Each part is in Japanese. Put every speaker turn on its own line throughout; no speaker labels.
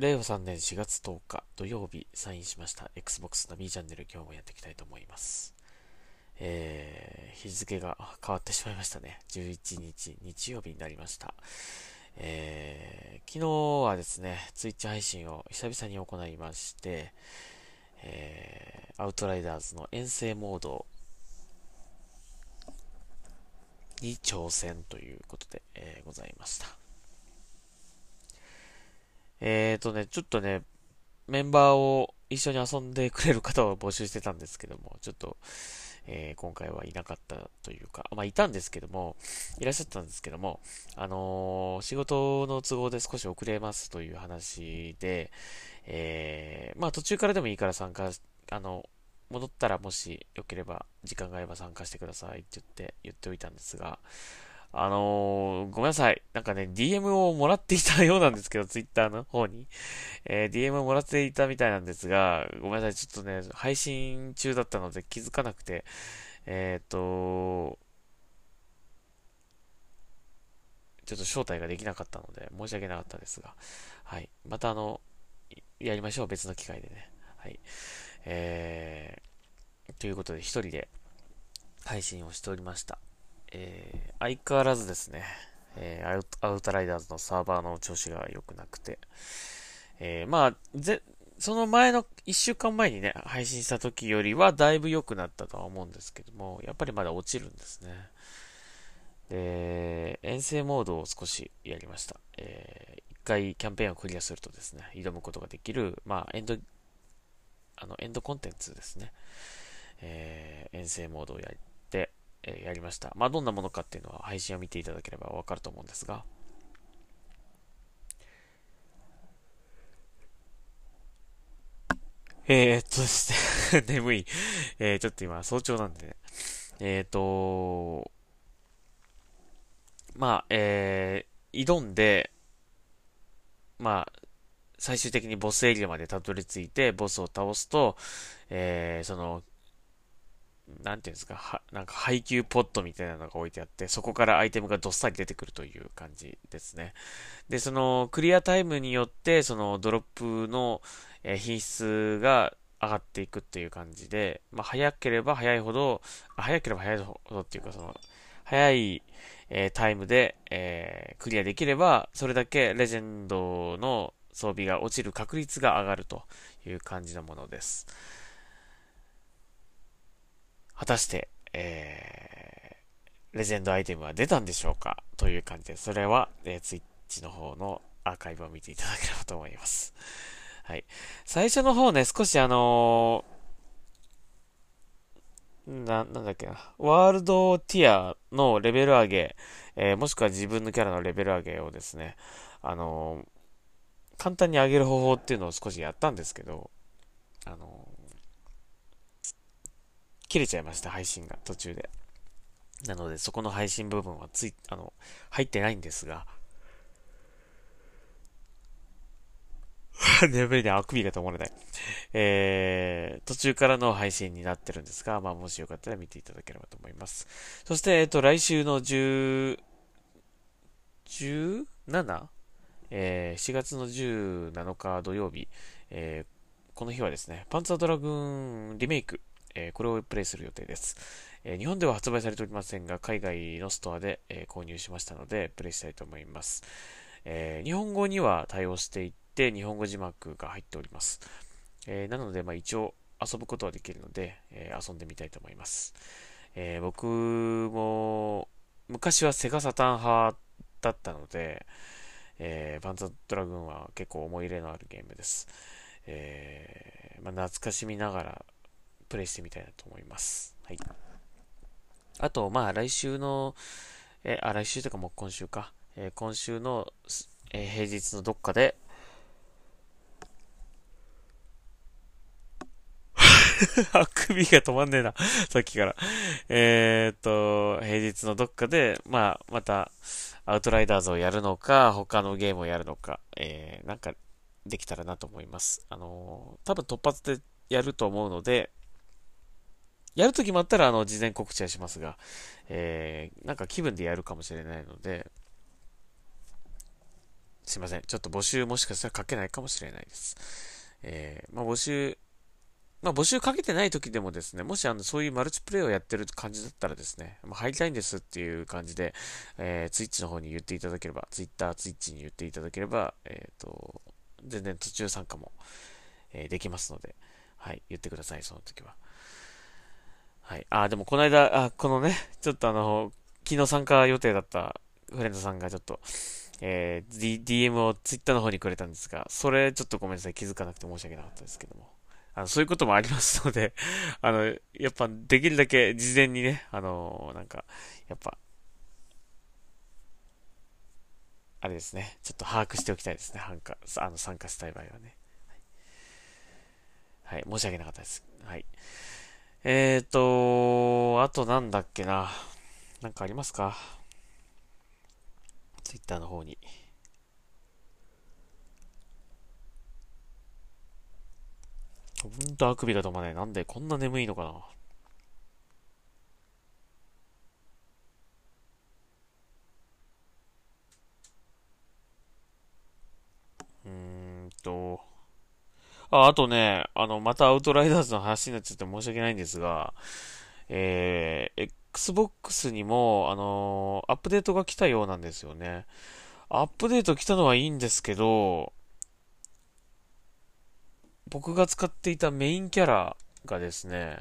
令和3年4月10日土曜日サインしました Xbox ナビチャンネル今日もやっていきたいと思います。えー、日付が変わってしまいましたね。11日日曜日になりました。えー、昨日はですね、ツイッチ配信を久々に行いまして、えー、アウトライダーズの遠征モードに挑戦ということで、えー、ございました。えーとね、ちょっとね、メンバーを一緒に遊んでくれる方を募集してたんですけども、ちょっと、えー、今回はいなかったというか、まあ、いたんですけども、いらっしゃったんですけども、あのー、仕事の都合で少し遅れますという話で、えー、まあ、途中からでもいいから参加、あの、戻ったらもしよければ、時間があれば参加してくださいって言って、言っておいたんですが、あの、ごめんなさい。なんかね、DM をもらっていたようなんですけど、Twitter の方に。えー、DM をもらっていたみたいなんですが、ごめんなさい。ちょっとね、配信中だったので気づかなくて、えっ、ー、と、ちょっと招待ができなかったので、申し訳なかったですが、はい。またあの、やりましょう。別の機会でね。はい。えー、ということで、一人で配信をしておりました。えー、相変わらずですね、えー、アウトライダーズのサーバーの調子が良くなくて、えー、まあ、ぜ、その前の1週間前にね、配信した時よりはだいぶ良くなったとは思うんですけども、やっぱりまだ落ちるんですね。で、遠征モードを少しやりました。えー、一回キャンペーンをクリアするとですね、挑むことができる、まあ、エンド、あの、エンドコンテンツですね。えー、遠征モードをやって、えー、やりました。まあ、どんなものかっていうのは配信を見ていただければわかると思うんですが、えー、っとですね 眠い。えー、ちょっと今、早朝なんでね。えー、っと、まあ、えー、挑んで、まあ、最終的にボスエリアまでたどり着いて、ボスを倒すと、えー、その、なんていうんですか、は、なんか配給ポットみたいなのが置いてあって、そこからアイテムがどっさり出てくるという感じですね。で、そのクリアタイムによって、そのドロップの品質が上がっていくっていう感じで、まあ、早ければ早いほど、早ければ早いほどっていうか、その、早い、えー、タイムで、えー、クリアできれば、それだけレジェンドの装備が落ちる確率が上がるという感じのものです。果たして、えー、レジェンドアイテムは出たんでしょうか？という感じで、それは、えー、ツイッチの方のアーカイブを見ていただければと思います。はい。最初の方ね、少しあのー、な、なんだっけな。ワールドティアのレベル上げ、えー、もしくは自分のキャラのレベル上げをですね、あのー、簡単に上げる方法っていうのを少しやったんですけど、あの切れちゃいました、配信が途中で。なので、そこの配信部分はつい、あの、入ってないんですが、眠いね、あくびが止まらない。えー、途中からの配信になってるんですが、まあ、もしよかったら見ていただければと思います。そして、えっ、と、来週の10、17? えー、4月の17日土曜日、えー、この日はですね、パンツァードラグーンリメイクえこれをプレイする予定です、え日本では発売されておりませんが、海外のストアで、え購入しましたので、プレイしたいと思います。え日本語には対応していて、日本語字幕が入っております。えなので、まあ、一応遊ぶことはできるので、え遊んでみたいと思います。え僕も、昔はセガサタン派だったので、えー、パンツァドラグーンは結構思い入れのあるゲームです。えー、まあ、懐かしみながらプレイしてみたいなと思います。はい。あと、まあ、来週の、えあ、来週というかもう今週か。え今週の、え平日のどっかで、あくびが止まんねえな さっきからえっと、平日のどっかで、まあ、また、アウトライダーズをやるのか、他のゲームをやるのか、えー、なんか、できたらなと思います。あのー、多分突発でやると思うので、やると決まったら、あの、事前告知はしますが、えー、なんか気分でやるかもしれないので、すいません。ちょっと募集もしかしたら書けないかもしれないです。えー、まあ募集、まあ募集かけてない時でもですね、もしあの、そういうマルチプレイをやってる感じだったらですね、まあ、入りたいんですっていう感じで、えー、ツイッチの方に言っていただければ、ツイッター、ツイッチに言っていただければ、えっ、ー、と、全然途中参加も、えー、できますので、はい、言ってください、その時は。はい。あ、でもこの間、あ、このね、ちょっとあの、昨日参加予定だったフレンドさんがちょっと、えー、D、DM を Twitter の方にくれたんですが、それちょっとごめんなさい、気づかなくて申し訳なかったですけども。あの、そういうこともありますので、あの、やっぱできるだけ事前にね、あの、なんか、やっぱ、あれですね、ちょっと把握しておきたいですね、参加、あの、参加したい場合はね。はい、はい、申し訳なかったです。はい。えーと、あとなんだっけな。なんかありますか？ツイッターの方に。ほんとあくびが止まない。なんでこんな眠いのかな。うーんと。あ、あとね、あの、またアウトライダーズの話になっちゃって申し訳ないんですが、えー、Xbox にも、あのー、アップデートが来たようなんですよね。アップデート来たのはいいんですけど、僕が使っていたメインキャラがですね、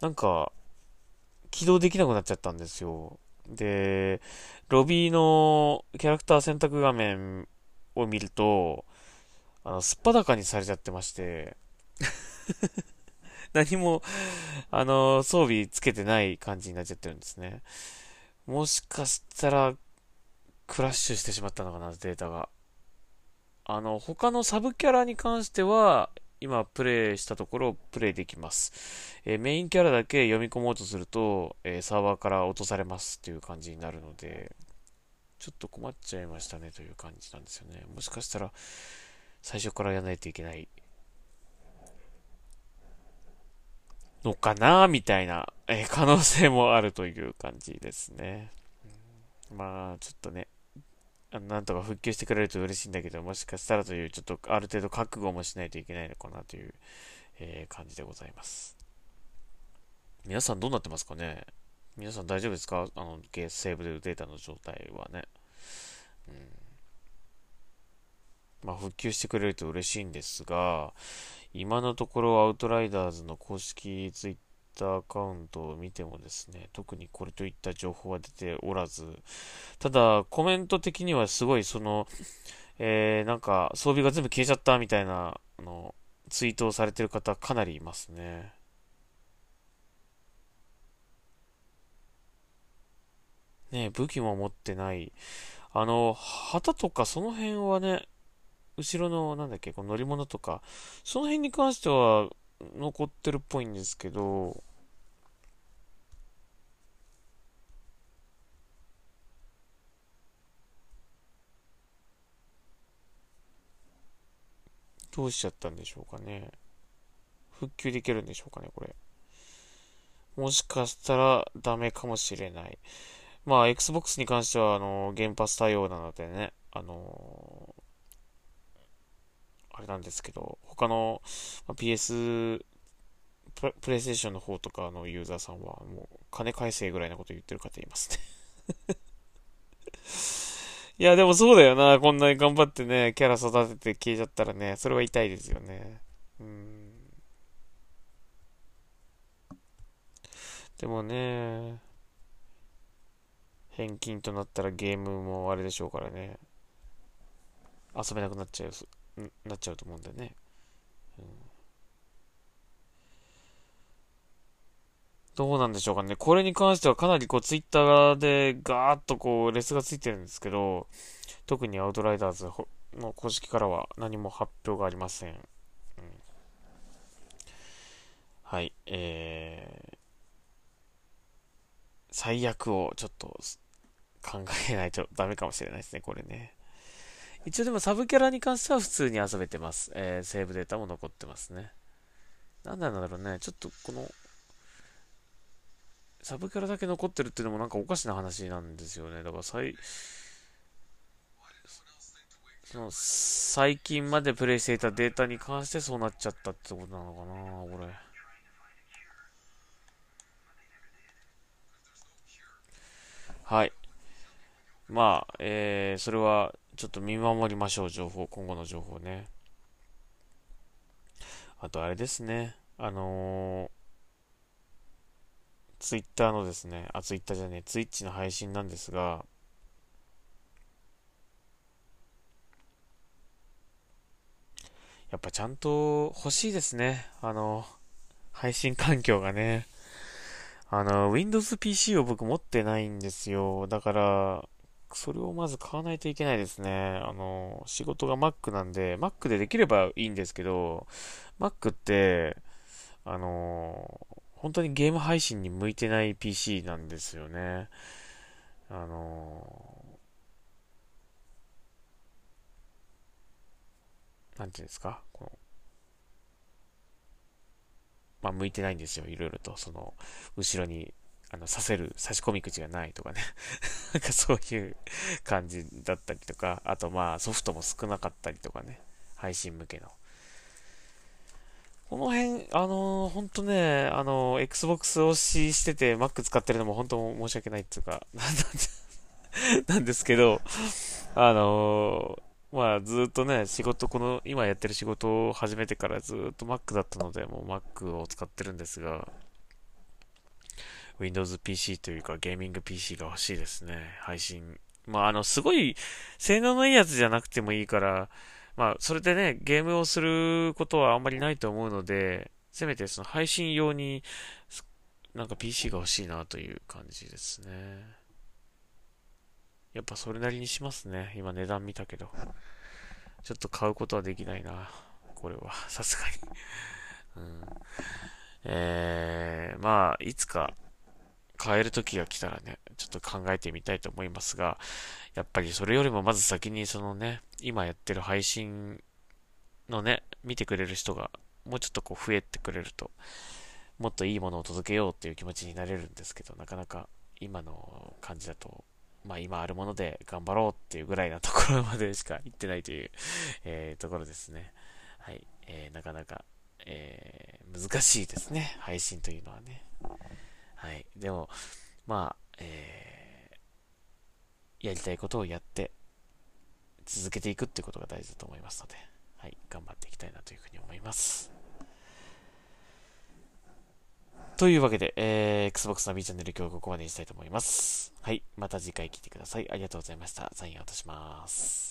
なんか、起動できなくなっちゃったんですよ。で、ロビーのキャラクター選択画面を見ると、あの、すっぱだかにされちゃってまして 何も、あの、装備つけてない感じになっちゃってるんですね。もしかしたら、クラッシュしてしまったのかな、データが。あの、他のサブキャラに関しては、今プレイしたところプレイできます。えー、メインキャラだけ読み込もうとすると、えー、サーバーから落とされますっていう感じになるので、ちょっと困っちゃいましたねという感じなんですよね。もしかしたら、最初からやらないといけないのかなみたいな、えー、可能性もあるという感じですね。まあ、ちょっとね、なんとか復旧してくれると嬉しいんだけど、もしかしたらという、ちょっとある程度覚悟もしないといけないのかなという、えー、感じでございます。皆さんどうなってますかね？皆さん大丈夫ですか？あの、ゲーセーブデータの状態はね。うん。まあ、復旧してくれると嬉しいんですが、今のところアウトライダーズの公式ツイッターアカウントを見てもですね、特にこれといった情報は出ておらず、ただコメント的にはすごいその、えー、なんか装備が全部消えちゃったみたいな、あの、ツイートをされてる方かなりいますね。ね武器も持ってない。あの、旗とかその辺はね、後ろの、なんだっけ、この乗り物とか、その辺に関しては残ってるっぽいんですけど、どうしちゃったんでしょうかね。復旧できるんでしょうかね、これ。もしかしたらダメかもしれない。まあ、Xbox に関しては、あの、原発対応なのでね、あのあれなんですけど、他の、PS、プレイステーションの方とかのユーザーさんは、もう、金返せぐらいなこと言ってる方いますね いや、でもそうだよな。こんなに頑張ってね、キャラ育てて消えちゃったらね、それは痛いですよね。うん。でもね、返金となったらゲームもあれでしょうからね。遊べなくなっちゃうなっちゃうと思うんだよね。うん、どうなんでしょうかね。これに関してはかなりこうツイッターでガーッとこうレスがついてるんですけど、特にアウトライダーズの公式からは何も発表がありません。うん、はい、えー、最悪をちょっと考えないとダメかもしれないですね、これね。一応でもサブキャラに関しては普通に遊べてます。えー、セーブデータも残ってますね。なんなんだろうね。ちょっとこの、サブキャラだけ残ってるっていうのもなんかおかしな話なんですよね。だから最、その、最近までプレイしていたデータに関してそうなっちゃったってことなのかな、これ。はい。まあ、えー、それは、ちょっと見守りましょう、情報、今後の情報ね。あと、あれですね。あのー、ツイッターのですね、あ、ツイッターじゃねえ、ツイッチの配信なんですが、やっぱちゃんと欲しいですね。あの、配信環境がね。あの、Windows PC を僕持ってないんですよ。だから、それをまず買わないといけないですね。あの、仕事が Mac なんで、Mac でできればいいんですけど、Mac って、あの、本当にゲーム配信に向いてない PC なんですよね。あの、なんていうんですか、この、まあ、向いてないんですよ、いろいろと。その、後ろに、あの、刺せる、差し込み口がないとかね。なんかそういう感じだったりとか、あとまあ、ソフトも少なかったりとかね。配信向けの。この辺、あのー、ほんとね、あのー、Xbox 推ししてて Mac 使ってるのも本当申し訳ないっていうか、なんですけど、あのーまあずっとね、仕事、この今やってる仕事を始めてからずっと Mac だったので、もう Mac を使ってるんですが、Windows PC というかゲーミング PC が欲しいですね。配信。まああの、すごい性能のいいやつじゃなくてもいいから、まあそれでね、ゲームをすることはあんまりないと思うので、せめてその配信用になんか PC が欲しいなという感じですね。やっぱそれなりにしますね。今値段見たけど。ちょっと買うことはできないな。これは。さすがにうん。えー、まあ、いつか買える時が来たらね、ちょっと考えてみたいと思いますが、やっぱりそれよりもまず先にそのね、今やってる配信のね、見てくれる人がもうちょっとこう増えてくれると、もっといいものを届けようっていう気持ちになれるんですけど、なかなか今の感じだとまあ今あるもので頑張ろうっていうぐらいなところまでしか行ってないという、えー、ところですね。はい。えー、なかなか、えー、難しいですね。配信というのはね。はい。でも、まあ、えー、やりたいことをやって、続けていくってことが大事だと思いますので、はい。頑張っていきたいなというふうに思います。というわけで、えー、Xbox の B チャンネル今日ここまでにしたいと思います。はい。また次回来てください。ありがとうございました。サインを渡します。